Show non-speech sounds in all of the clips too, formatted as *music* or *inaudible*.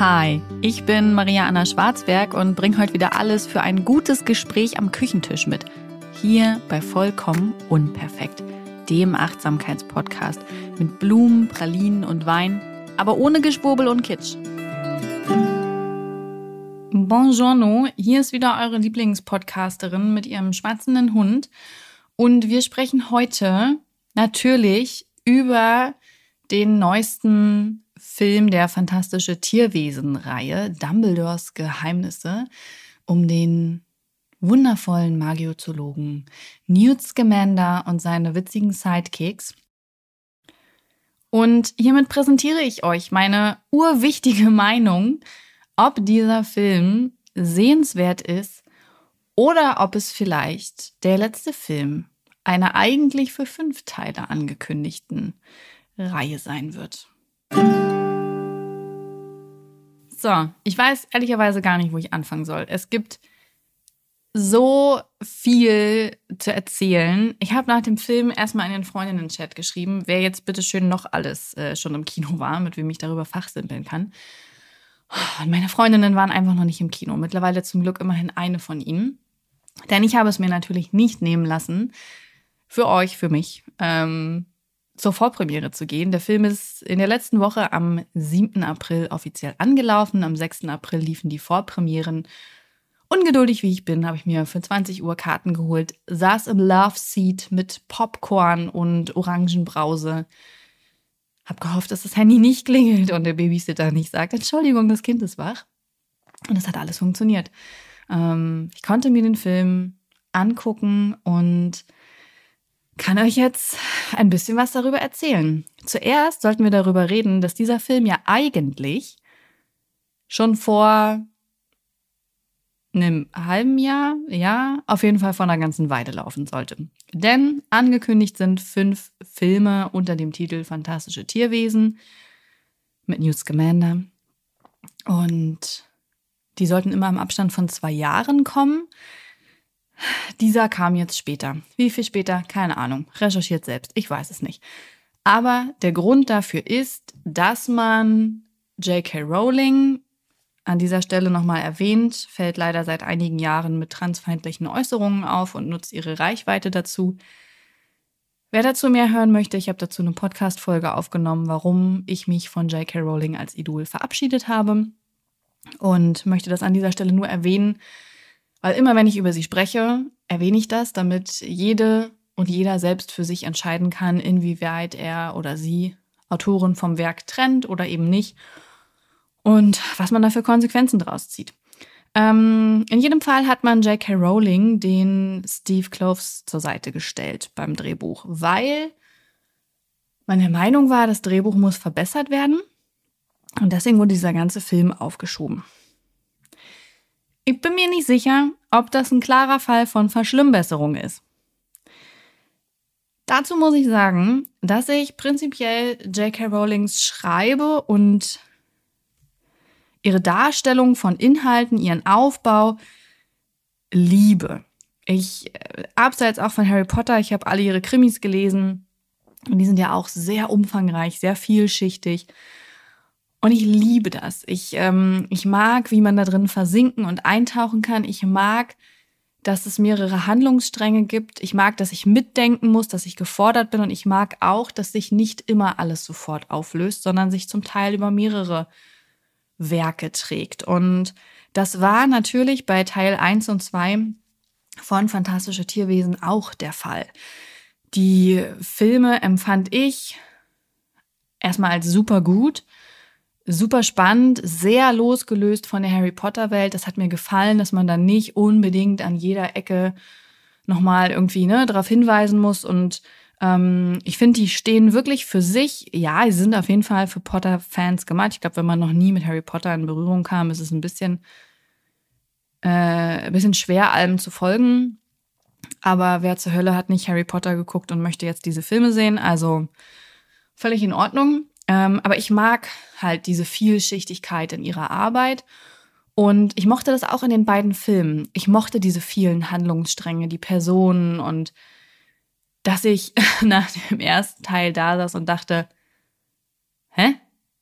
Hi, ich bin Maria Anna Schwarzberg und bringe heute wieder alles für ein gutes Gespräch am Küchentisch mit. Hier bei Vollkommen Unperfekt, dem Achtsamkeitspodcast mit Blumen, Pralinen und Wein, aber ohne Geschwurbel und Kitsch. Buongiorno, hier ist wieder eure Lieblingspodcasterin mit ihrem schwatzenden Hund und wir sprechen heute natürlich über den neuesten Film der Fantastische Tierwesen-Reihe Dumbledores Geheimnisse um den wundervollen Magiozoologen Newt Scamander und seine witzigen Sidekicks. Und hiermit präsentiere ich euch meine urwichtige Meinung, ob dieser Film sehenswert ist oder ob es vielleicht der letzte Film einer eigentlich für fünf Teile angekündigten Reihe sein wird. So, ich weiß ehrlicherweise gar nicht, wo ich anfangen soll. Es gibt so viel zu erzählen. Ich habe nach dem Film erstmal in den Freundinnen-Chat geschrieben, wer jetzt bitte schön noch alles äh, schon im Kino war, mit wem ich darüber fachsimpeln kann. Und meine Freundinnen waren einfach noch nicht im Kino. Mittlerweile zum Glück immerhin eine von ihnen. Denn ich habe es mir natürlich nicht nehmen lassen, für euch, für mich, ähm, zur Vorpremiere zu gehen. Der Film ist in der letzten Woche am 7. April offiziell angelaufen. Am 6. April liefen die Vorpremieren. Ungeduldig wie ich bin, habe ich mir für 20 Uhr Karten geholt, saß im Love Seat mit Popcorn und Orangenbrause. Hab gehofft, dass das Handy nicht klingelt und der Babysitter nicht sagt, Entschuldigung, das Kind ist wach. Und es hat alles funktioniert. Ähm, ich konnte mir den Film angucken und kann euch jetzt ein bisschen was darüber erzählen. Zuerst sollten wir darüber reden, dass dieser Film ja eigentlich schon vor einem halben Jahr, ja, auf jeden Fall vor einer ganzen Weile laufen sollte. Denn angekündigt sind fünf Filme unter dem Titel Fantastische Tierwesen mit Newt Scamander. Und die sollten immer im Abstand von zwei Jahren kommen. Dieser kam jetzt später. Wie viel später? Keine Ahnung. Recherchiert selbst. Ich weiß es nicht. Aber der Grund dafür ist, dass man J.K. Rowling an dieser Stelle nochmal erwähnt, fällt leider seit einigen Jahren mit transfeindlichen Äußerungen auf und nutzt ihre Reichweite dazu. Wer dazu mehr hören möchte, ich habe dazu eine Podcast-Folge aufgenommen, warum ich mich von J.K. Rowling als Idol verabschiedet habe. Und möchte das an dieser Stelle nur erwähnen, weil immer wenn ich über sie spreche, erwähne ich das, damit jede und jeder selbst für sich entscheiden kann, inwieweit er oder sie Autoren vom Werk trennt oder eben nicht und was man da für Konsequenzen draus zieht. Ähm, in jedem Fall hat man J.K. Rowling den Steve Kloves zur Seite gestellt beim Drehbuch, weil man der Meinung war, das Drehbuch muss verbessert werden und deswegen wurde dieser ganze Film aufgeschoben. Ich bin mir nicht sicher, ob das ein klarer Fall von Verschlimmbesserung ist. Dazu muss ich sagen, dass ich prinzipiell J.K. Rowlings Schreibe und ihre Darstellung von Inhalten, ihren Aufbau liebe. Ich, äh, abseits auch von Harry Potter, ich habe alle ihre Krimis gelesen und die sind ja auch sehr umfangreich, sehr vielschichtig. Und ich liebe das. Ich, ähm, ich mag, wie man da drin versinken und eintauchen kann. Ich mag, dass es mehrere Handlungsstränge gibt. Ich mag, dass ich mitdenken muss, dass ich gefordert bin. Und ich mag auch, dass sich nicht immer alles sofort auflöst, sondern sich zum Teil über mehrere Werke trägt. Und das war natürlich bei Teil 1 und 2 von Fantastische Tierwesen auch der Fall. Die Filme empfand ich erstmal als super gut super spannend, sehr losgelöst von der Harry Potter Welt. Das hat mir gefallen, dass man dann nicht unbedingt an jeder Ecke nochmal irgendwie ne, darauf hinweisen muss. Und ähm, ich finde, die stehen wirklich für sich. Ja, sie sind auf jeden Fall für Potter-Fans gemacht. Ich glaube, wenn man noch nie mit Harry Potter in Berührung kam, ist es ein bisschen, äh, ein bisschen schwer, allem zu folgen. Aber wer zur Hölle hat nicht Harry Potter geguckt und möchte jetzt diese Filme sehen? Also völlig in Ordnung. Ähm, aber ich mag halt diese Vielschichtigkeit in ihrer Arbeit. Und ich mochte das auch in den beiden Filmen. Ich mochte diese vielen Handlungsstränge, die Personen und dass ich *laughs* nach dem ersten Teil da saß und dachte, hä?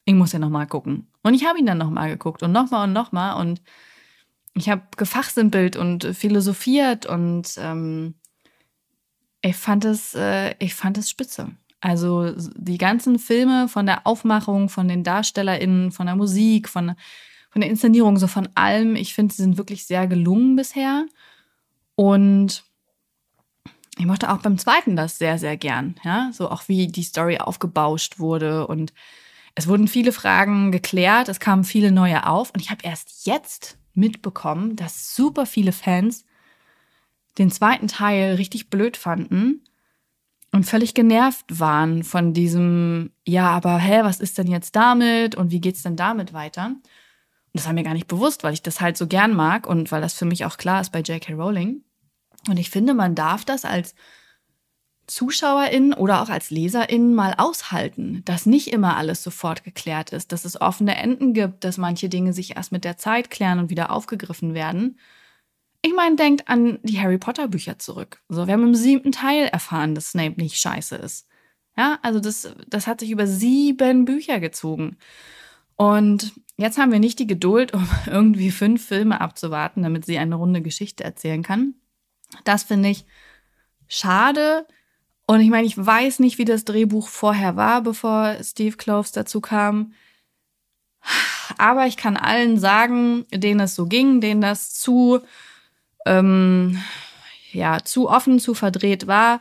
ich muss ja nochmal gucken. Und ich habe ihn dann nochmal geguckt und nochmal und nochmal und ich habe gefachsimpelt und philosophiert und ähm, ich fand es, äh, ich fand es spitze. Also die ganzen Filme von der Aufmachung, von den DarstellerInnen, von der Musik, von, von der Inszenierung, so von allem. Ich finde, sie sind wirklich sehr gelungen bisher. Und ich mochte auch beim zweiten das sehr, sehr gern. Ja, so auch wie die Story aufgebauscht wurde und es wurden viele Fragen geklärt, es kamen viele neue auf und ich habe erst jetzt mitbekommen, dass super viele Fans den zweiten Teil richtig blöd fanden und völlig genervt waren von diesem, ja, aber hä, was ist denn jetzt damit und wie geht's denn damit weiter? Und das war mir gar nicht bewusst, weil ich das halt so gern mag und weil das für mich auch klar ist bei J.K. Rowling. Und ich finde, man darf das als ZuschauerInnen oder auch als LeserInnen mal aushalten, dass nicht immer alles sofort geklärt ist, dass es offene Enden gibt, dass manche Dinge sich erst mit der Zeit klären und wieder aufgegriffen werden. Ich meine, denkt an die Harry Potter Bücher zurück. So, wir haben im siebten Teil erfahren, dass Snape nicht scheiße ist. Ja, also das, das hat sich über sieben Bücher gezogen. Und jetzt haben wir nicht die Geduld, um *laughs* irgendwie fünf Filme abzuwarten, damit sie eine runde Geschichte erzählen kann. Das finde ich schade. Und ich meine, ich weiß nicht, wie das Drehbuch vorher war, bevor Steve Kloves dazu kam. Aber ich kann allen sagen, denen es so ging, denen das zu, ähm, ja, zu offen, zu verdreht war.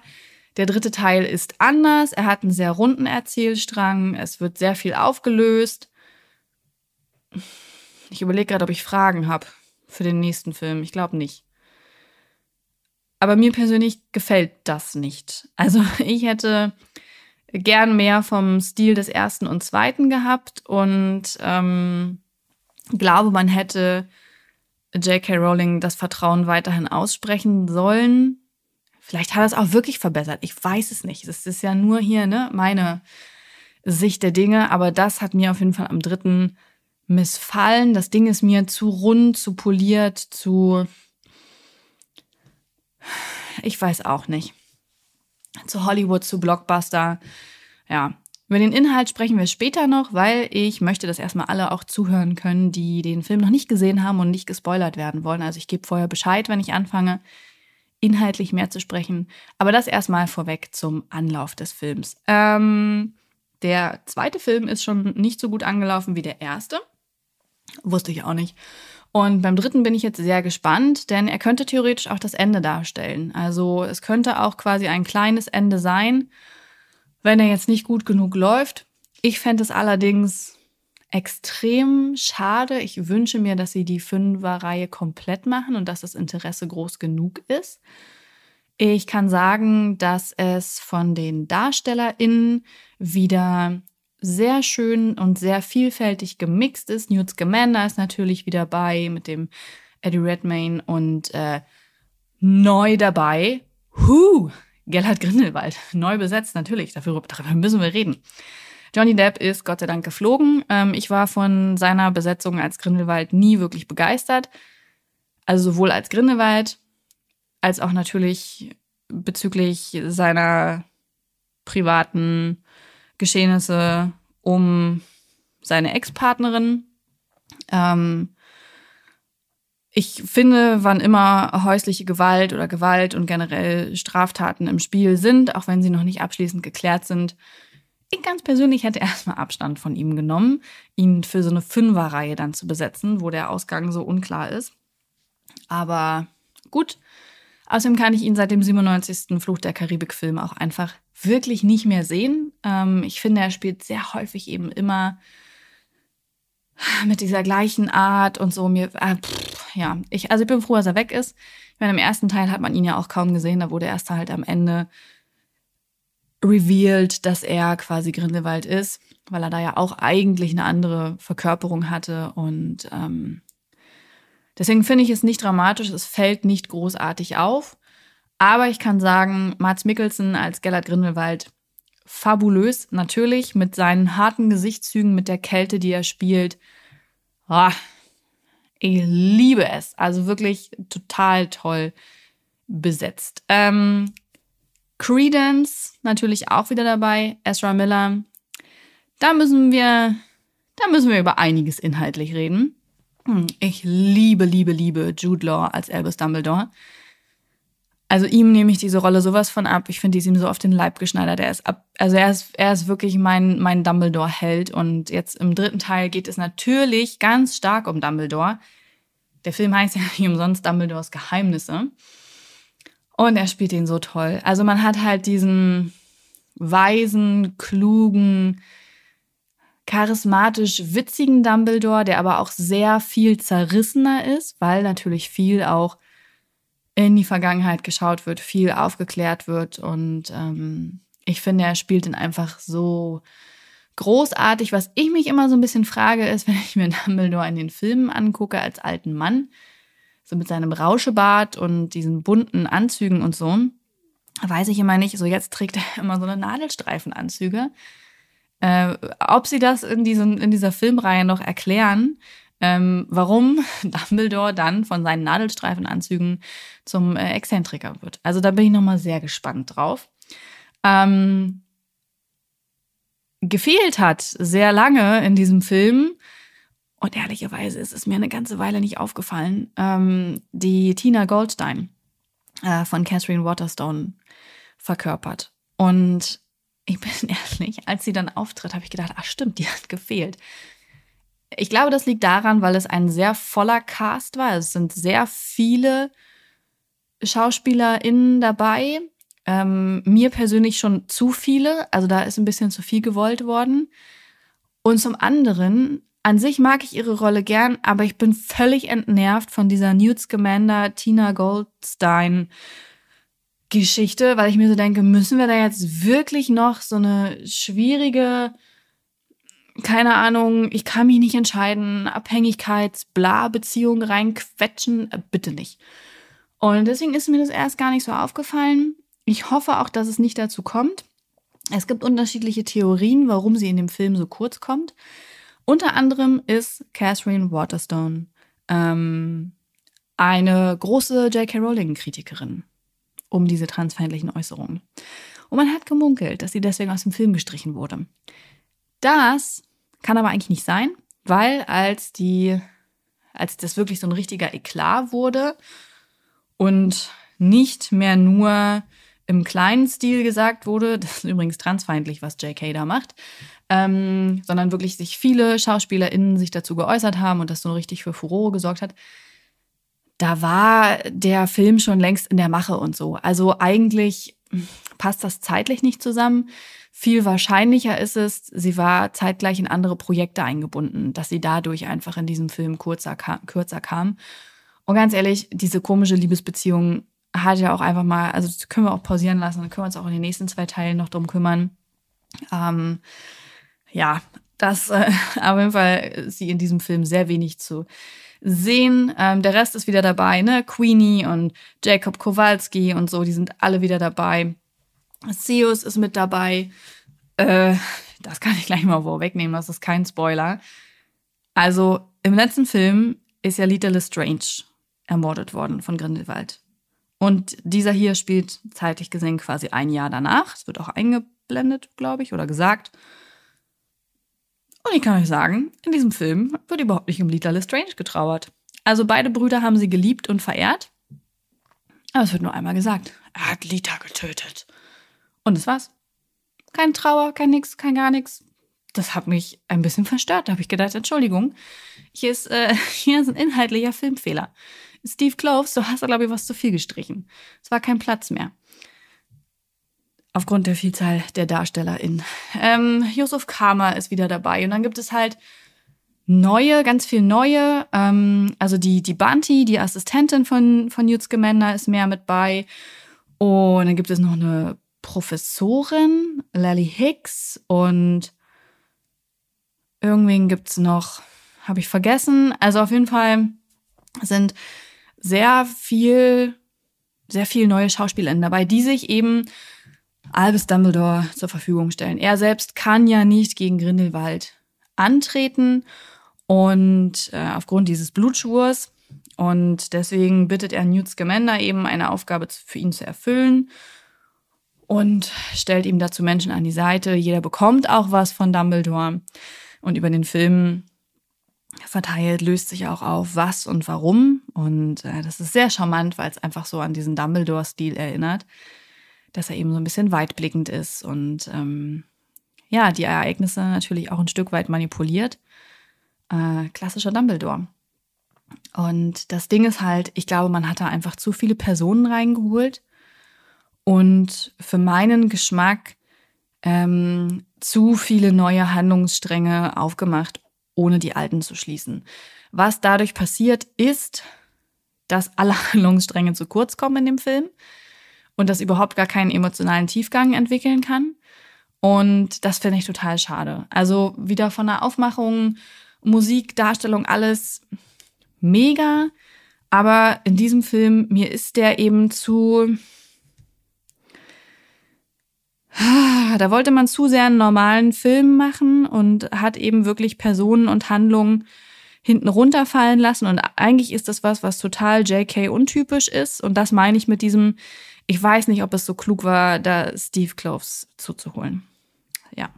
Der dritte Teil ist anders. Er hat einen sehr runden Erzählstrang. Es wird sehr viel aufgelöst. Ich überlege gerade, ob ich Fragen habe für den nächsten Film. Ich glaube nicht. Aber mir persönlich gefällt das nicht. Also *laughs* ich hätte gern mehr vom Stil des ersten und zweiten gehabt und ähm, glaube, man hätte J.K. Rowling das Vertrauen weiterhin aussprechen sollen. Vielleicht hat er es auch wirklich verbessert. Ich weiß es nicht. Es ist ja nur hier ne, meine Sicht der Dinge, aber das hat mir auf jeden Fall am dritten missfallen. Das Ding ist mir zu rund, zu poliert, zu ich weiß auch nicht. Zu Hollywood, zu Blockbuster. Ja, über den Inhalt sprechen wir später noch, weil ich möchte, dass erstmal alle auch zuhören können, die den Film noch nicht gesehen haben und nicht gespoilert werden wollen. Also ich gebe vorher Bescheid, wenn ich anfange, inhaltlich mehr zu sprechen. Aber das erstmal vorweg zum Anlauf des Films. Ähm, der zweite Film ist schon nicht so gut angelaufen wie der erste. Wusste ich auch nicht. Und beim dritten bin ich jetzt sehr gespannt, denn er könnte theoretisch auch das Ende darstellen. Also es könnte auch quasi ein kleines Ende sein, wenn er jetzt nicht gut genug läuft. Ich fände es allerdings extrem schade. Ich wünsche mir, dass sie die Fünfer-Reihe komplett machen und dass das Interesse groß genug ist. Ich kann sagen, dass es von den DarstellerInnen wieder sehr schön und sehr vielfältig gemixt ist. Newt Scamander ist natürlich wieder bei mit dem Eddie Redmayne und äh, neu dabei. Huh, Gellert Grindelwald, neu besetzt natürlich. Dafür, darüber müssen wir reden. Johnny Depp ist Gott sei Dank geflogen. Ähm, ich war von seiner Besetzung als Grindelwald nie wirklich begeistert. Also sowohl als Grindelwald als auch natürlich bezüglich seiner privaten Geschehnisse um seine Ex-Partnerin. Ähm, ich finde, wann immer häusliche Gewalt oder Gewalt und generell Straftaten im Spiel sind, auch wenn sie noch nicht abschließend geklärt sind, ich ganz persönlich hätte *laughs* erstmal Abstand von ihm genommen, ihn für so eine Fünferreihe dann zu besetzen, wo der Ausgang so unklar ist. Aber gut. Außerdem kann ich ihn seit dem 97. Fluch der Karibik-Film auch einfach wirklich nicht mehr sehen. Ähm, ich finde, er spielt sehr häufig eben immer mit dieser gleichen Art und so. Mir, äh, pff, ja, ich, also ich bin froh, dass er weg ist. Ich meine, im ersten Teil hat man ihn ja auch kaum gesehen. Da wurde erst halt am Ende revealed, dass er quasi Grindelwald ist, weil er da ja auch eigentlich eine andere Verkörperung hatte. Und ähm, deswegen finde ich es nicht dramatisch. Es fällt nicht großartig auf. Aber ich kann sagen, Mats Mikkelsen als Gellert Grindelwald fabulös, natürlich mit seinen harten Gesichtszügen, mit der Kälte, die er spielt. Oh, ich liebe es. Also wirklich total toll besetzt. Ähm, Credence natürlich auch wieder dabei. Ezra Miller. Da müssen wir da müssen wir über einiges inhaltlich reden. Hm, ich liebe, liebe, liebe Jude Law als Albus Dumbledore. Also ihm nehme ich diese Rolle sowas von ab. Ich finde, die ist ihm so auf den Leib geschneidert. Er ist ab, also er ist, er ist wirklich mein, mein Dumbledore-Held. Und jetzt im dritten Teil geht es natürlich ganz stark um Dumbledore. Der Film heißt ja *laughs* nicht umsonst Dumbledores Geheimnisse. Und er spielt ihn so toll. Also man hat halt diesen weisen, klugen, charismatisch witzigen Dumbledore, der aber auch sehr viel zerrissener ist, weil natürlich viel auch in die Vergangenheit geschaut wird, viel aufgeklärt wird. Und ähm, ich finde, er spielt ihn einfach so großartig. Was ich mich immer so ein bisschen frage, ist, *laughs* wenn ich mir Dumbledore in den Filmen angucke als alten Mann, so mit seinem Rauschebart und diesen bunten Anzügen und so, weiß ich immer nicht, so jetzt trägt er *laughs* immer so eine Nadelstreifenanzüge. Äh, ob sie das in, diesen, in dieser Filmreihe noch erklären, ähm, warum *laughs* Dumbledore dann von seinen Nadelstreifenanzügen zum äh, Exzentriker wird. Also da bin ich nochmal sehr gespannt drauf. Ähm, gefehlt hat sehr lange in diesem Film, und ehrlicherweise ist es mir eine ganze Weile nicht aufgefallen, ähm, die Tina Goldstein äh, von Catherine Waterstone verkörpert. Und ich bin *laughs* ehrlich, als sie dann auftritt, habe ich gedacht, ach stimmt, die hat gefehlt. Ich glaube, das liegt daran, weil es ein sehr voller Cast war. Es sind sehr viele SchauspielerInnen dabei. Ähm, mir persönlich schon zu viele. Also da ist ein bisschen zu viel gewollt worden. Und zum anderen, an sich mag ich ihre Rolle gern, aber ich bin völlig entnervt von dieser Newt Scamander, Tina Goldstein Geschichte, weil ich mir so denke, müssen wir da jetzt wirklich noch so eine schwierige keine Ahnung, ich kann mich nicht entscheiden, Abhängigkeits-Bla-Beziehung reinquetschen, äh, bitte nicht. Und deswegen ist mir das erst gar nicht so aufgefallen. Ich hoffe auch, dass es nicht dazu kommt. Es gibt unterschiedliche Theorien, warum sie in dem Film so kurz kommt. Unter anderem ist Catherine Waterstone ähm, eine große J.K. Rowling-Kritikerin um diese transfeindlichen Äußerungen. Und man hat gemunkelt, dass sie deswegen aus dem Film gestrichen wurde. Das kann aber eigentlich nicht sein, weil als die, als das wirklich so ein richtiger Eklat wurde und nicht mehr nur im kleinen Stil gesagt wurde, *laughs* das ist übrigens transfeindlich, was JK da macht, ähm, sondern wirklich sich viele SchauspielerInnen sich dazu geäußert haben und das so richtig für Furore gesorgt hat, da war der Film schon längst in der Mache und so. Also eigentlich passt das zeitlich nicht zusammen. Viel wahrscheinlicher ist es, sie war zeitgleich in andere Projekte eingebunden, dass sie dadurch einfach in diesem Film kurzer, kürzer kam. Und ganz ehrlich, diese komische Liebesbeziehung hat ja auch einfach mal, also das können wir auch pausieren lassen, dann können wir uns auch in den nächsten zwei Teilen noch drum kümmern. Ähm, ja, das äh, *laughs* auf jeden Fall sie in diesem Film sehr wenig zu sehen. Ähm, der Rest ist wieder dabei, ne? Queenie und Jacob Kowalski und so, die sind alle wieder dabei. Seus ist mit dabei. Äh, das kann ich gleich mal vorwegnehmen, das ist kein Spoiler. Also im letzten Film ist ja Little Lestrange ermordet worden von Grindelwald. Und dieser hier spielt zeitlich gesehen quasi ein Jahr danach. Es wird auch eingeblendet, glaube ich, oder gesagt. Und ich kann euch sagen, in diesem Film wird überhaupt nicht um Lita Lestrange getrauert. Also beide Brüder haben sie geliebt und verehrt. Aber es wird nur einmal gesagt, er hat Lita getötet. Und das war's. Kein Trauer, kein nix, kein gar nichts. Das hat mich ein bisschen verstört. Da habe ich gedacht, Entschuldigung, hier ist, äh, *laughs* hier ist ein inhaltlicher Filmfehler. Steve Cloves, du hast da, glaube ich, was zu viel gestrichen. Es war kein Platz mehr. Aufgrund der Vielzahl der DarstellerInnen. Ähm, Yusuf Kama ist wieder dabei. Und dann gibt es halt neue, ganz viel neue. Ähm, also die, die Banti, die Assistentin von, von Newt Scamander, ist mehr mit bei. Und dann gibt es noch eine Professorin, Lally Hicks und irgendwen gibt es noch, habe ich vergessen. Also auf jeden Fall sind sehr viel, sehr viel neue SchauspielerInnen dabei, die sich eben Albus Dumbledore zur Verfügung stellen. Er selbst kann ja nicht gegen Grindelwald antreten und äh, aufgrund dieses Blutschwurs und deswegen bittet er Newt Scamander eben eine Aufgabe für ihn zu erfüllen und stellt ihm dazu Menschen an die Seite. Jeder bekommt auch was von Dumbledore. Und über den Film verteilt löst sich auch auf, was und warum. Und äh, das ist sehr charmant, weil es einfach so an diesen Dumbledore-Stil erinnert, dass er eben so ein bisschen weitblickend ist und ähm, ja, die Ereignisse natürlich auch ein Stück weit manipuliert. Äh, klassischer Dumbledore. Und das Ding ist halt, ich glaube, man hat da einfach zu viele Personen reingeholt und für meinen Geschmack ähm, zu viele neue Handlungsstränge aufgemacht, ohne die alten zu schließen. Was dadurch passiert, ist, dass alle *laughs* Handlungsstränge zu kurz kommen in dem Film und das überhaupt gar keinen emotionalen Tiefgang entwickeln kann. Und das finde ich total schade. Also wieder von der Aufmachung, Musik, Darstellung, alles mega. Aber in diesem Film, mir ist der eben zu. Da wollte man zu sehr einen normalen Film machen und hat eben wirklich Personen und Handlungen hinten runterfallen lassen. Und eigentlich ist das was, was total JK untypisch ist. Und das meine ich mit diesem, ich weiß nicht, ob es so klug war, da Steve Kloves zuzuholen. Ja.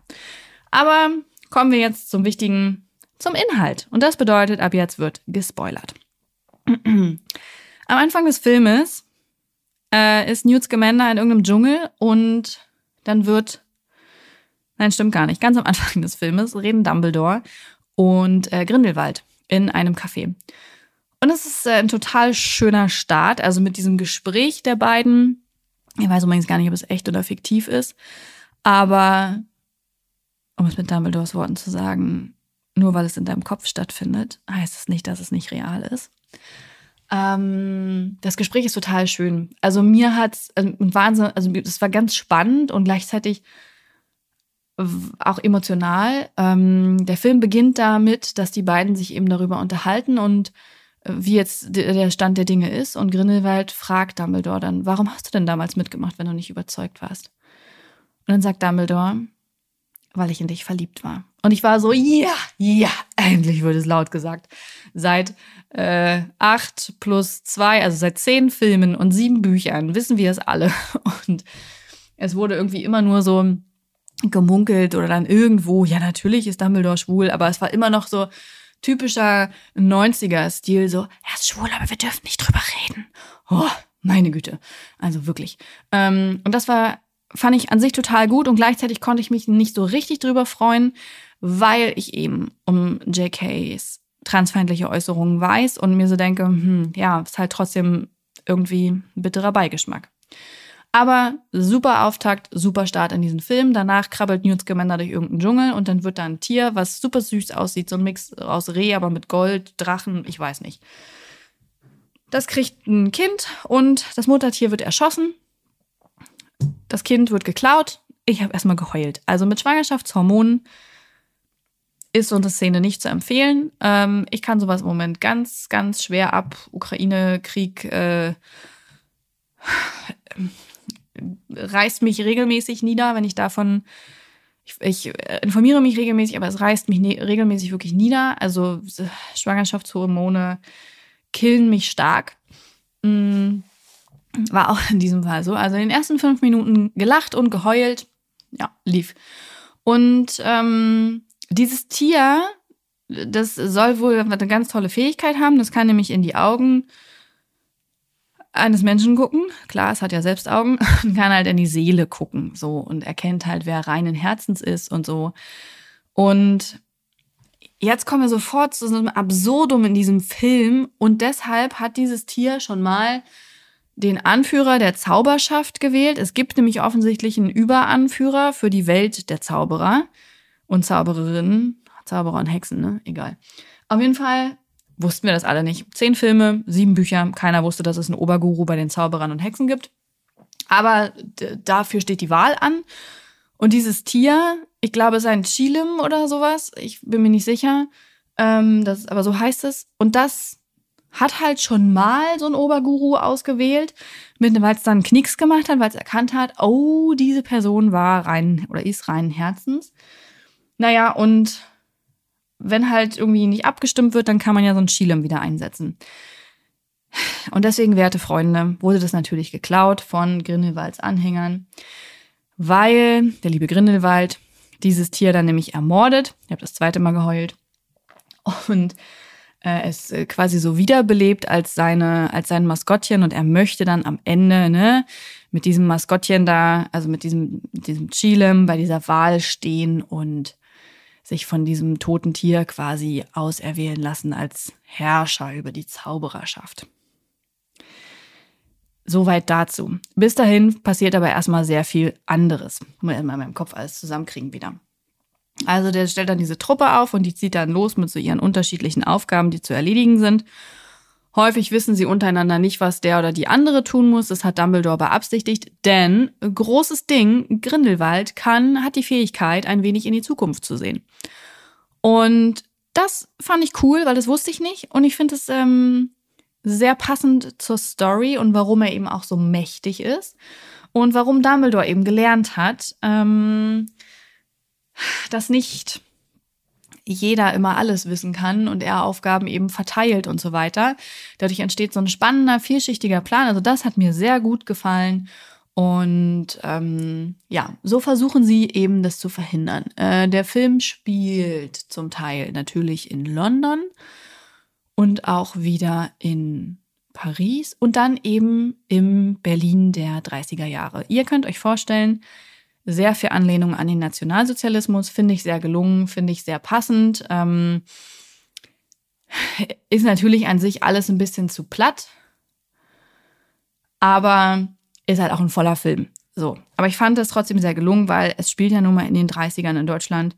Aber kommen wir jetzt zum wichtigen, zum Inhalt. Und das bedeutet, ab jetzt wird gespoilert. Am Anfang des Filmes äh, ist Newt Scamander in irgendeinem Dschungel und dann wird, nein, stimmt gar nicht, ganz am Anfang des Filmes reden Dumbledore und äh, Grindelwald in einem Café. Und es ist äh, ein total schöner Start, also mit diesem Gespräch der beiden. Ich weiß übrigens gar nicht, ob es echt oder fiktiv ist, aber um es mit Dumbledores Worten zu sagen, nur weil es in deinem Kopf stattfindet, heißt es nicht, dass es nicht real ist. Ähm, das Gespräch ist total schön. Also mir hat es also Wahnsinn, also es war ganz spannend und gleichzeitig auch emotional. Ähm, der Film beginnt damit, dass die beiden sich eben darüber unterhalten und äh, wie jetzt der Stand der Dinge ist. Und Grindelwald fragt Dumbledore dann, warum hast du denn damals mitgemacht, wenn du nicht überzeugt warst? Und dann sagt Dumbledore, weil ich in dich verliebt war. Und ich war so, ja, ja, endlich wird es laut gesagt. Seit äh, acht plus zwei, also seit zehn Filmen und sieben Büchern wissen wir es alle. *laughs* Und es wurde irgendwie immer nur so gemunkelt oder dann irgendwo, ja, natürlich ist Dumbledore schwul, aber es war immer noch so typischer 90er-Stil, so, er ist schwul, aber wir dürfen nicht drüber reden. Oh, meine Güte. Also wirklich. Ähm, und das war fand ich an sich total gut und gleichzeitig konnte ich mich nicht so richtig drüber freuen, weil ich eben um JKs transfeindliche Äußerungen weiß und mir so denke, hm, ja, ist halt trotzdem irgendwie ein bitterer Beigeschmack. Aber super Auftakt, super Start in diesen Film. Danach krabbelt Newt Scamander durch irgendeinen Dschungel und dann wird da ein Tier, was super süß aussieht, so ein Mix aus Reh, aber mit Gold, Drachen, ich weiß nicht. Das kriegt ein Kind und das Muttertier wird erschossen das Kind wird geklaut. Ich habe erstmal geheult. Also mit Schwangerschaftshormonen ist so eine Szene nicht zu empfehlen. Ähm, ich kann sowas im Moment ganz, ganz schwer ab. Ukraine, Krieg äh, reißt mich regelmäßig nieder, wenn ich davon. Ich, ich informiere mich regelmäßig, aber es reißt mich ne regelmäßig wirklich nieder. Also Schwangerschaftshormone killen mich stark. Mm. War auch in diesem Fall so. Also in den ersten fünf Minuten gelacht und geheult. Ja, lief. Und ähm, dieses Tier, das soll wohl eine ganz tolle Fähigkeit haben. Das kann nämlich in die Augen eines Menschen gucken. Klar, es hat ja selbst Augen *laughs* und kann halt in die Seele gucken, so und erkennt halt, wer reinen Herzens ist und so. Und jetzt kommen wir sofort zu so einem Absurdum in diesem Film und deshalb hat dieses Tier schon mal den Anführer der Zauberschaft gewählt. Es gibt nämlich offensichtlich einen Überanführer für die Welt der Zauberer und Zaubererinnen. Zauberer und Hexen, ne? Egal. Auf jeden Fall wussten wir das alle nicht. Zehn Filme, sieben Bücher. Keiner wusste, dass es einen Oberguru bei den Zauberern und Hexen gibt. Aber dafür steht die Wahl an. Und dieses Tier, ich glaube, es ist ein Chilim oder sowas. Ich bin mir nicht sicher. Ähm, das, aber so heißt es. Und das hat halt schon mal so ein Oberguru ausgewählt, weil es dann Knicks gemacht hat, weil es erkannt hat, oh, diese Person war rein oder ist rein Herzens. Naja, und wenn halt irgendwie nicht abgestimmt wird, dann kann man ja so ein Chilem wieder einsetzen. Und deswegen, werte Freunde, wurde das natürlich geklaut von Grindelwalds Anhängern, weil der liebe Grindelwald dieses Tier dann nämlich ermordet. Ich habe das zweite Mal geheult. Und es äh, quasi so wiederbelebt als seine, als sein Maskottchen und er möchte dann am Ende, ne, mit diesem Maskottchen da, also mit diesem, diesem Chilem bei dieser Wahl stehen und sich von diesem toten Tier quasi auserwählen lassen als Herrscher über die Zaubererschaft. Soweit dazu. Bis dahin passiert aber erstmal sehr viel anderes. Muss in meinem Kopf alles zusammenkriegen wieder. Also der stellt dann diese Truppe auf und die zieht dann los mit so ihren unterschiedlichen Aufgaben, die zu erledigen sind. Häufig wissen sie untereinander nicht, was der oder die andere tun muss. Das hat Dumbledore beabsichtigt, denn großes Ding, Grindelwald kann, hat die Fähigkeit, ein wenig in die Zukunft zu sehen. Und das fand ich cool, weil das wusste ich nicht. Und ich finde es ähm, sehr passend zur Story und warum er eben auch so mächtig ist. Und warum Dumbledore eben gelernt hat, ähm, dass nicht jeder immer alles wissen kann und er Aufgaben eben verteilt und so weiter. Dadurch entsteht so ein spannender, vielschichtiger Plan. Also das hat mir sehr gut gefallen. Und ähm, ja, so versuchen sie eben das zu verhindern. Äh, der Film spielt zum Teil natürlich in London und auch wieder in Paris und dann eben im Berlin der 30er Jahre. Ihr könnt euch vorstellen, sehr viel Anlehnung an den Nationalsozialismus, finde ich sehr gelungen, finde ich sehr passend. Ähm, ist natürlich an sich alles ein bisschen zu platt, aber ist halt auch ein voller Film. So. Aber ich fand es trotzdem sehr gelungen, weil es spielt ja nun mal in den 30ern in Deutschland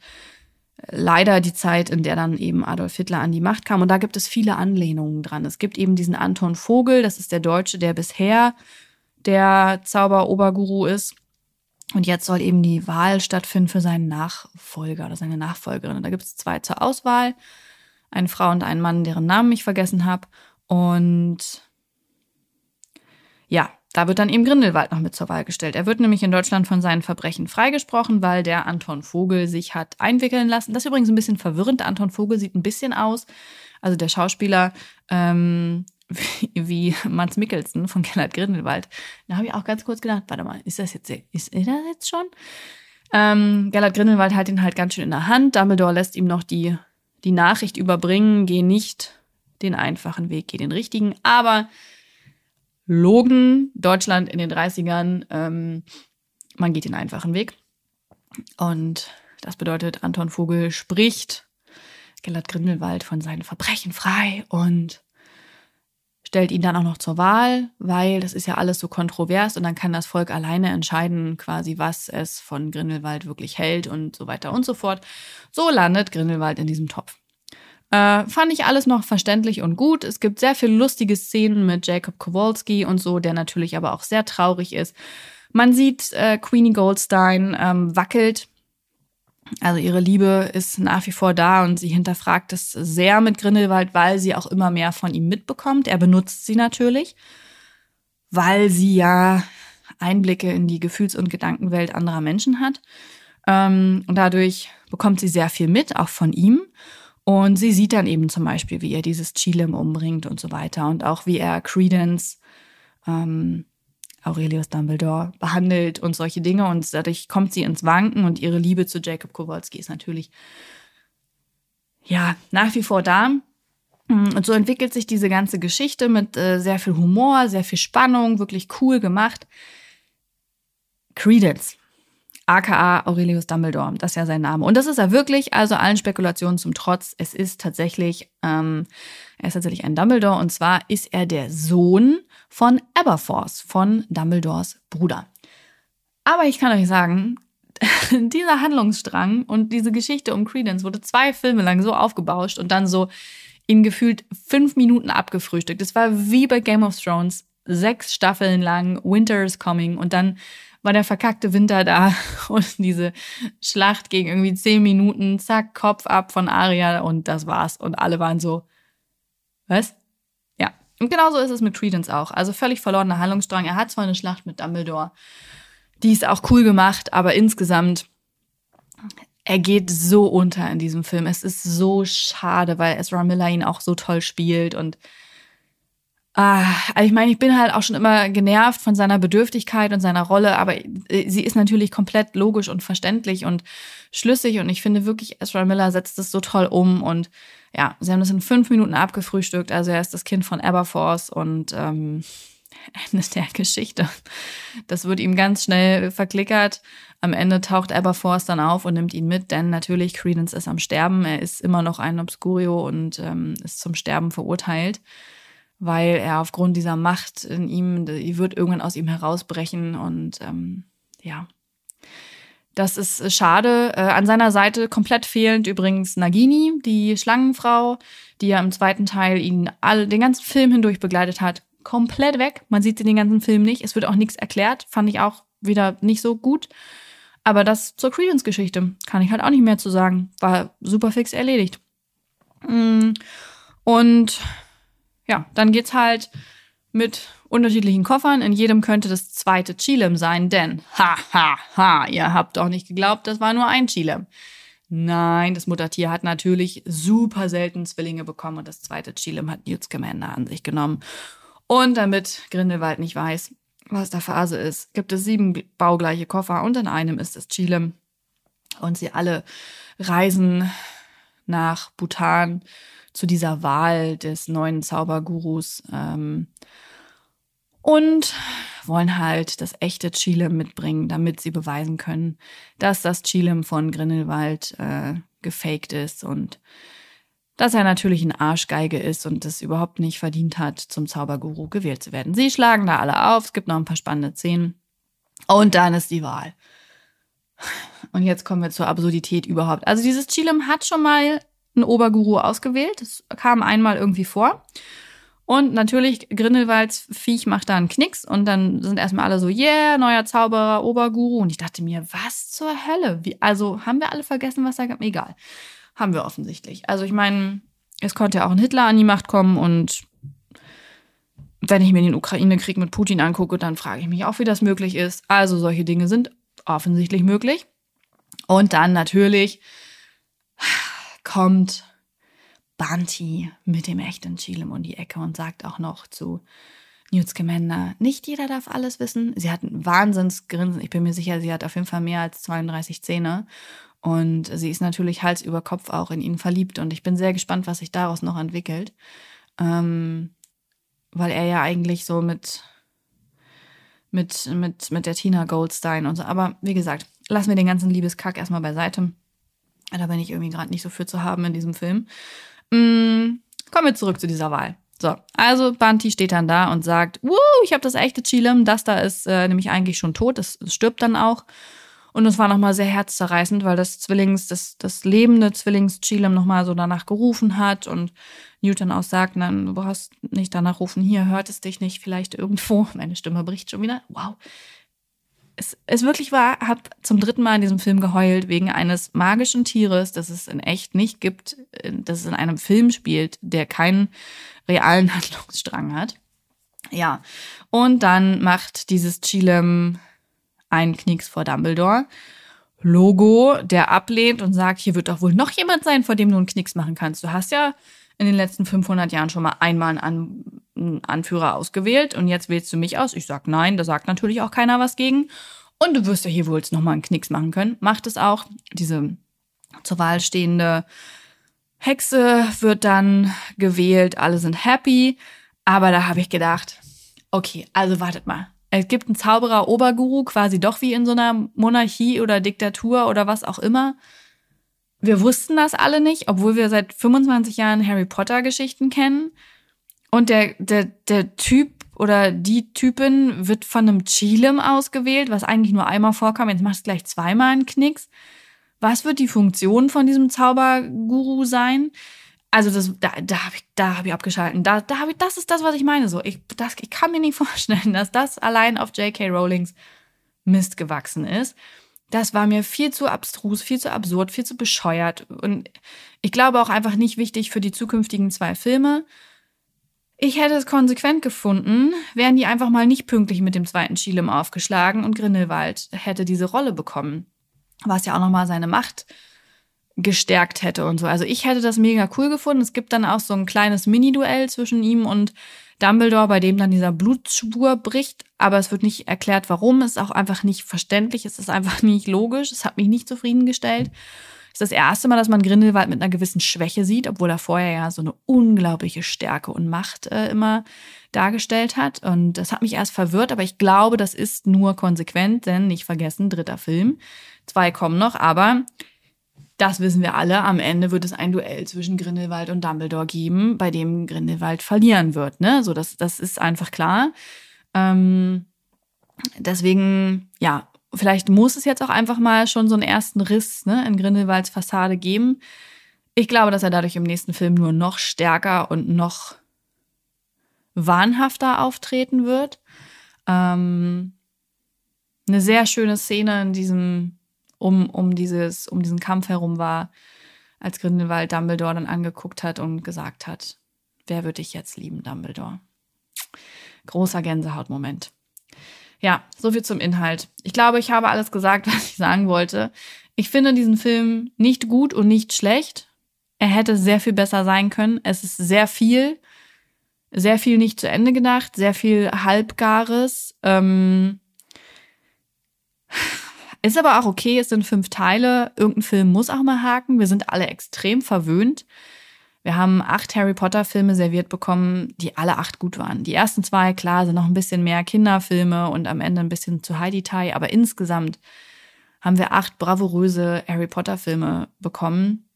leider die Zeit, in der dann eben Adolf Hitler an die Macht kam. Und da gibt es viele Anlehnungen dran. Es gibt eben diesen Anton Vogel, das ist der Deutsche, der bisher der Zauberoberguru ist. Und jetzt soll eben die Wahl stattfinden für seinen Nachfolger oder seine Nachfolgerin. Und da gibt es zwei zur Auswahl. Eine Frau und einen Mann, deren Namen ich vergessen habe. Und ja, da wird dann eben Grindelwald noch mit zur Wahl gestellt. Er wird nämlich in Deutschland von seinen Verbrechen freigesprochen, weil der Anton Vogel sich hat einwickeln lassen. Das ist übrigens ein bisschen verwirrend. Anton Vogel sieht ein bisschen aus, also der Schauspieler, ähm, wie, wie Mats Mikkelsen von Gellert Grindelwald. Da habe ich auch ganz kurz gedacht, warte mal, ist das jetzt, ist er das jetzt schon? Ähm, Gellert Grindelwald hat ihn halt ganz schön in der Hand. Dumbledore lässt ihm noch die, die Nachricht überbringen, geh nicht den einfachen Weg, geh den richtigen. Aber Logen, Deutschland in den 30ern, ähm, man geht den einfachen Weg. Und das bedeutet, Anton Vogel spricht Gellert Grindelwald von seinen Verbrechen frei und stellt ihn dann auch noch zur Wahl, weil das ist ja alles so kontrovers und dann kann das Volk alleine entscheiden, quasi, was es von Grindelwald wirklich hält und so weiter und so fort. So landet Grindelwald in diesem Topf. Äh, fand ich alles noch verständlich und gut. Es gibt sehr viele lustige Szenen mit Jacob Kowalski und so, der natürlich aber auch sehr traurig ist. Man sieht, äh, Queenie Goldstein ähm, wackelt also ihre Liebe ist nach wie vor da und sie hinterfragt es sehr mit Grindelwald, weil sie auch immer mehr von ihm mitbekommt. Er benutzt sie natürlich, weil sie ja Einblicke in die Gefühls- und Gedankenwelt anderer Menschen hat. Ähm, und dadurch bekommt sie sehr viel mit, auch von ihm. Und sie sieht dann eben zum Beispiel, wie er dieses Chilem umbringt und so weiter. Und auch wie er Credence ähm, Aurelius Dumbledore behandelt und solche Dinge. Und dadurch kommt sie ins Wanken und ihre Liebe zu Jacob Kowalski ist natürlich ja nach wie vor da. Und so entwickelt sich diese ganze Geschichte mit äh, sehr viel Humor, sehr viel Spannung, wirklich cool gemacht. Credence, aka Aurelius Dumbledore, das ist ja sein Name. Und das ist er wirklich, also allen Spekulationen zum Trotz. Es ist tatsächlich, ähm, er ist tatsächlich ein Dumbledore und zwar ist er der Sohn von Aberforth, von Dumbledores Bruder. Aber ich kann euch sagen, *laughs* dieser Handlungsstrang und diese Geschichte um Credence wurde zwei Filme lang so aufgebauscht und dann so in gefühlt fünf Minuten abgefrühstückt. Es war wie bei Game of Thrones, sechs Staffeln lang, Winter is coming und dann war der verkackte Winter da *laughs* und diese Schlacht gegen irgendwie zehn Minuten, zack, Kopf ab von Aria und das war's. Und alle waren so, was? Und genauso ist es mit Credence auch. Also völlig verlorener Handlungsstrang. Er hat zwar eine Schlacht mit Dumbledore, die ist auch cool gemacht, aber insgesamt, er geht so unter in diesem Film. Es ist so schade, weil Ezra Miller ihn auch so toll spielt und Ah, ich meine, ich bin halt auch schon immer genervt von seiner Bedürftigkeit und seiner Rolle, aber äh, sie ist natürlich komplett logisch und verständlich und schlüssig und ich finde wirklich, Ezra Miller setzt es so toll um und ja, sie haben das in fünf Minuten abgefrühstückt. Also er ist das Kind von Aberforce und ähm, *laughs* Ende der Geschichte. Das wird ihm ganz schnell verklickert. Am Ende taucht Aberforce dann auf und nimmt ihn mit, denn natürlich Credence ist am Sterben. Er ist immer noch ein Obscurio und ähm, ist zum Sterben verurteilt, weil er aufgrund dieser Macht in ihm, die wird irgendwann aus ihm herausbrechen und ähm, ja. Das ist schade. Äh, an seiner Seite komplett fehlend übrigens Nagini, die Schlangenfrau, die ja im zweiten Teil ihn all, den ganzen Film hindurch begleitet hat komplett weg. Man sieht sie den ganzen Film nicht. Es wird auch nichts erklärt. Fand ich auch wieder nicht so gut. Aber das zur Credence-Geschichte kann ich halt auch nicht mehr zu sagen. War super fix erledigt. Mm. Und ja, dann geht's halt mit unterschiedlichen Koffern. In jedem könnte das zweite Chilem sein, denn *laughs* ha, ha, ha, ihr habt doch nicht geglaubt, das war nur ein Chilem. Nein, das Muttertier hat natürlich super selten Zwillinge bekommen und das zweite Chilem hat Newt Scamander an sich genommen. Und damit Grindelwald nicht weiß, was da Phase ist, gibt es sieben baugleiche Koffer und in einem ist es Chile. Und sie alle reisen nach Bhutan zu dieser Wahl des neuen Zaubergurus ähm, und wollen halt das echte Chilem mitbringen, damit sie beweisen können, dass das Chilem von Grindelwald äh, gefaked ist und dass er natürlich ein Arschgeige ist und es überhaupt nicht verdient hat, zum Zauberguru gewählt zu werden. Sie schlagen da alle auf, es gibt noch ein paar spannende Szenen. Und dann ist die Wahl. Und jetzt kommen wir zur Absurdität überhaupt. Also dieses Chilem hat schon mal einen Oberguru ausgewählt. Das kam einmal irgendwie vor. Und natürlich, Grindelwalds Viech macht da einen Knicks und dann sind erstmal alle so, yeah, neuer Zauberer, Oberguru. Und ich dachte mir, was zur Hölle? Wie, also haben wir alle vergessen, was da gab? Egal. Haben wir offensichtlich. Also ich meine, es konnte ja auch ein Hitler an die Macht kommen und wenn ich mir den Ukraine-Krieg mit Putin angucke, dann frage ich mich auch, wie das möglich ist. Also solche Dinge sind offensichtlich möglich. Und dann natürlich kommt Banti mit dem echten Chilem um die Ecke und sagt auch noch zu Newt Scamander, nicht jeder darf alles wissen. Sie hat ein Wahnsinnsgrinsen. Ich bin mir sicher, sie hat auf jeden Fall mehr als 32 Zähne. Und sie ist natürlich Hals über Kopf auch in ihn verliebt. Und ich bin sehr gespannt, was sich daraus noch entwickelt. Ähm, weil er ja eigentlich so mit, mit, mit, mit der Tina Goldstein und so. Aber wie gesagt, lassen wir den ganzen Liebeskack erstmal beiseite. Da bin ich irgendwie gerade nicht so für zu haben in diesem Film. Mm, kommen wir zurück zu dieser Wahl. So, also Banti steht dann da und sagt, Wuh, ich habe das echte Chilem, das da ist äh, nämlich eigentlich schon tot, das, das stirbt dann auch. Und es war nochmal sehr herzzerreißend, weil das Zwillings, das, das lebende Zwillings-Chilem nochmal so danach gerufen hat und Newton auch sagt, nein, du brauchst nicht danach rufen, hier hört es dich nicht, vielleicht irgendwo. *laughs* Meine Stimme bricht schon wieder. Wow. Es, es wirklich war, hab zum dritten Mal in diesem Film geheult wegen eines magischen Tieres, das es in echt nicht gibt, das es in einem Film spielt, der keinen realen *laughs* Handlungsstrang hat. Ja. Und dann macht dieses Chilem ein Knicks vor Dumbledore. Logo, der ablehnt und sagt, hier wird doch wohl noch jemand sein, vor dem du einen Knicks machen kannst. Du hast ja in den letzten 500 Jahren schon mal einmal einen, Anführer ausgewählt und jetzt wählst du mich aus. Ich sag nein, da sagt natürlich auch keiner was gegen. Und du wirst ja hier wohl noch mal einen Knicks machen können. Macht es auch. Diese zur Wahl stehende Hexe wird dann gewählt. Alle sind happy. Aber da habe ich gedacht, okay, also wartet mal es gibt einen Zauberer-Oberguru, quasi doch wie in so einer Monarchie oder Diktatur oder was auch immer. Wir wussten das alle nicht, obwohl wir seit 25 Jahren Harry Potter-Geschichten kennen. Und der, der, der Typ oder die Typin wird von einem Chilem ausgewählt, was eigentlich nur einmal vorkam. Jetzt macht es gleich zweimal einen Knicks. Was wird die Funktion von diesem Zauberguru sein? also das, da, da habe ich, hab ich abgeschalten. Da, da hab ich, das ist das, was ich meine. So, ich, das, ich kann mir nicht *laughs* vorstellen, dass das allein auf J.K. Rowlings Mist gewachsen ist. Das war mir viel zu abstrus, viel zu absurd, viel zu bescheuert. Und ich glaube auch einfach nicht wichtig für die zukünftigen zwei Filme. Ich hätte es konsequent gefunden, wären die einfach mal nicht pünktlich mit dem zweiten Chilem aufgeschlagen und Grindelwald hätte diese Rolle bekommen. Was ja auch nochmal seine Macht gestärkt hätte und so. Also ich hätte das mega cool gefunden. Es gibt dann auch so ein kleines Mini-Duell zwischen ihm und Dumbledore, bei dem dann dieser Blutspur bricht, aber es wird nicht erklärt, warum. Es ist auch einfach nicht verständlich, es ist einfach *laughs* nicht logisch. Es hat mich nicht zufriedengestellt. Es ist das erste Mal, dass man Grindelwald mit einer gewissen Schwäche sieht, obwohl er vorher ja so eine unglaubliche Stärke und Macht äh, immer dargestellt hat. Und das hat mich erst verwirrt, aber ich glaube, das ist nur konsequent, denn nicht vergessen, dritter Film. Zwei kommen noch, aber das wissen wir alle. Am Ende wird es ein Duell zwischen Grindelwald und Dumbledore geben, bei dem Grindelwald verlieren wird. Ne? So, das, das ist einfach klar. Ähm, deswegen, ja, vielleicht muss es jetzt auch einfach mal schon so einen ersten Riss ne, in Grindelwalds Fassade geben. Ich glaube, dass er dadurch im nächsten Film nur noch stärker und noch wahnhafter auftreten wird. Ähm, eine sehr schöne Szene in diesem um, um, dieses, um diesen Kampf herum war, als Grindelwald Dumbledore dann angeguckt hat und gesagt hat, wer würde dich jetzt lieben, Dumbledore? Großer Gänsehautmoment. Ja, so viel zum Inhalt. Ich glaube, ich habe alles gesagt, *laughs* was ich sagen wollte. Ich finde diesen Film nicht gut und nicht schlecht. Er hätte sehr viel besser sein können. Es ist sehr viel, sehr viel nicht zu Ende gedacht, sehr viel Halbgares. Ähm ist aber auch okay, es sind fünf Teile. Irgendein Film muss auch mal haken. Wir sind alle extrem verwöhnt. Wir haben acht Harry Potter Filme serviert bekommen, die alle acht gut waren. Die ersten zwei, klar, sind noch ein bisschen mehr Kinderfilme und am Ende ein bisschen zu Heidi Tai, aber insgesamt haben wir acht bravouröse Harry Potter Filme bekommen.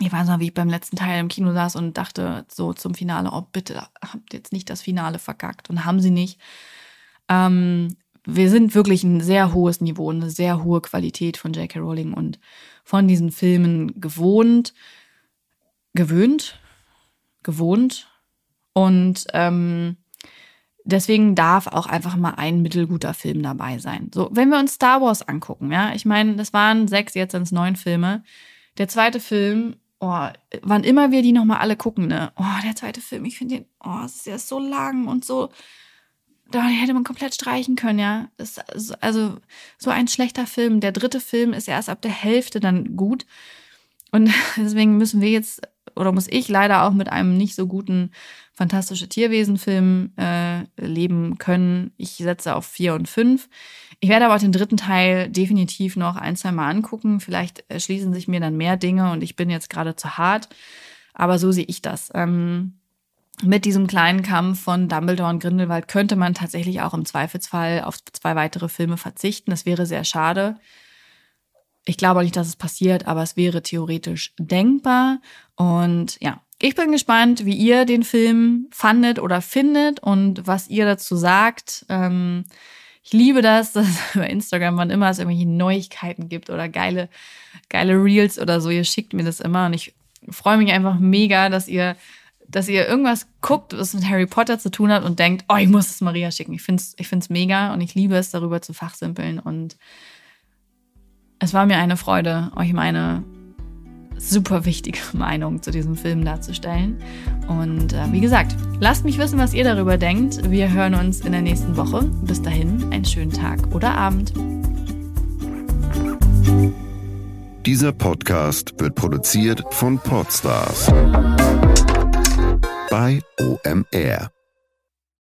Ich weiß noch, wie ich beim letzten Teil im Kino saß und dachte so zum Finale, oh bitte, habt jetzt nicht das Finale verkackt. Und haben sie nicht. Ähm, wir sind wirklich ein sehr hohes Niveau, eine sehr hohe Qualität von J.K. Rowling und von diesen Filmen gewohnt, gewöhnt, gewohnt. Und ähm, deswegen darf auch einfach mal ein mittelguter Film dabei sein. So, wenn wir uns Star Wars angucken, ja, ich meine, das waren sechs, jetzt sind es neun Filme. Der zweite Film, oh, wann immer wir die nochmal alle gucken, ne? Oh, der zweite Film, ich finde den, oh, es ist ja so lang und so da hätte man komplett streichen können, ja. Das, also so ein schlechter Film. Der dritte Film ist erst ab der Hälfte dann gut. Und *laughs* deswegen müssen wir jetzt, oder muss ich leider auch mit einem nicht so guten Fantastische Tierwesen-Film äh, leben können. Ich setze auf vier und fünf. Ich werde aber auch den dritten Teil definitiv noch ein, zwei Mal angucken. Vielleicht erschließen sich mir dann mehr Dinge und ich bin jetzt gerade zu hart. Aber so sehe ich das. Ähm, mit diesem kleinen Kampf von Dumbledore und Grindelwald könnte man tatsächlich auch im Zweifelsfall auf zwei weitere Filme verzichten. Das wäre sehr schade. Ich glaube nicht, dass es passiert, aber es wäre theoretisch denkbar. Und ja, ich bin gespannt, wie ihr den Film fandet oder findet und was ihr dazu sagt. Ähm, ich liebe das, *laughs* dass über Instagram, wann immer es irgendwelche Neuigkeiten gibt oder geile, geile Reels oder so, ihr schickt mir das immer und ich freue mich einfach mega, dass ihr dass ihr irgendwas guckt, was mit Harry Potter zu tun hat und denkt, oh, ich muss es Maria schicken. Ich finde es ich find's mega und ich liebe es, darüber zu fachsimpeln. Und es war mir eine Freude, euch meine super wichtige *laughs* Meinung zu diesem Film darzustellen. Und äh, wie gesagt, lasst mich wissen, was ihr darüber denkt. Wir hören uns in der nächsten Woche. Bis dahin, einen schönen Tag oder Abend. Dieser Podcast wird produziert von Podstars bei OMR.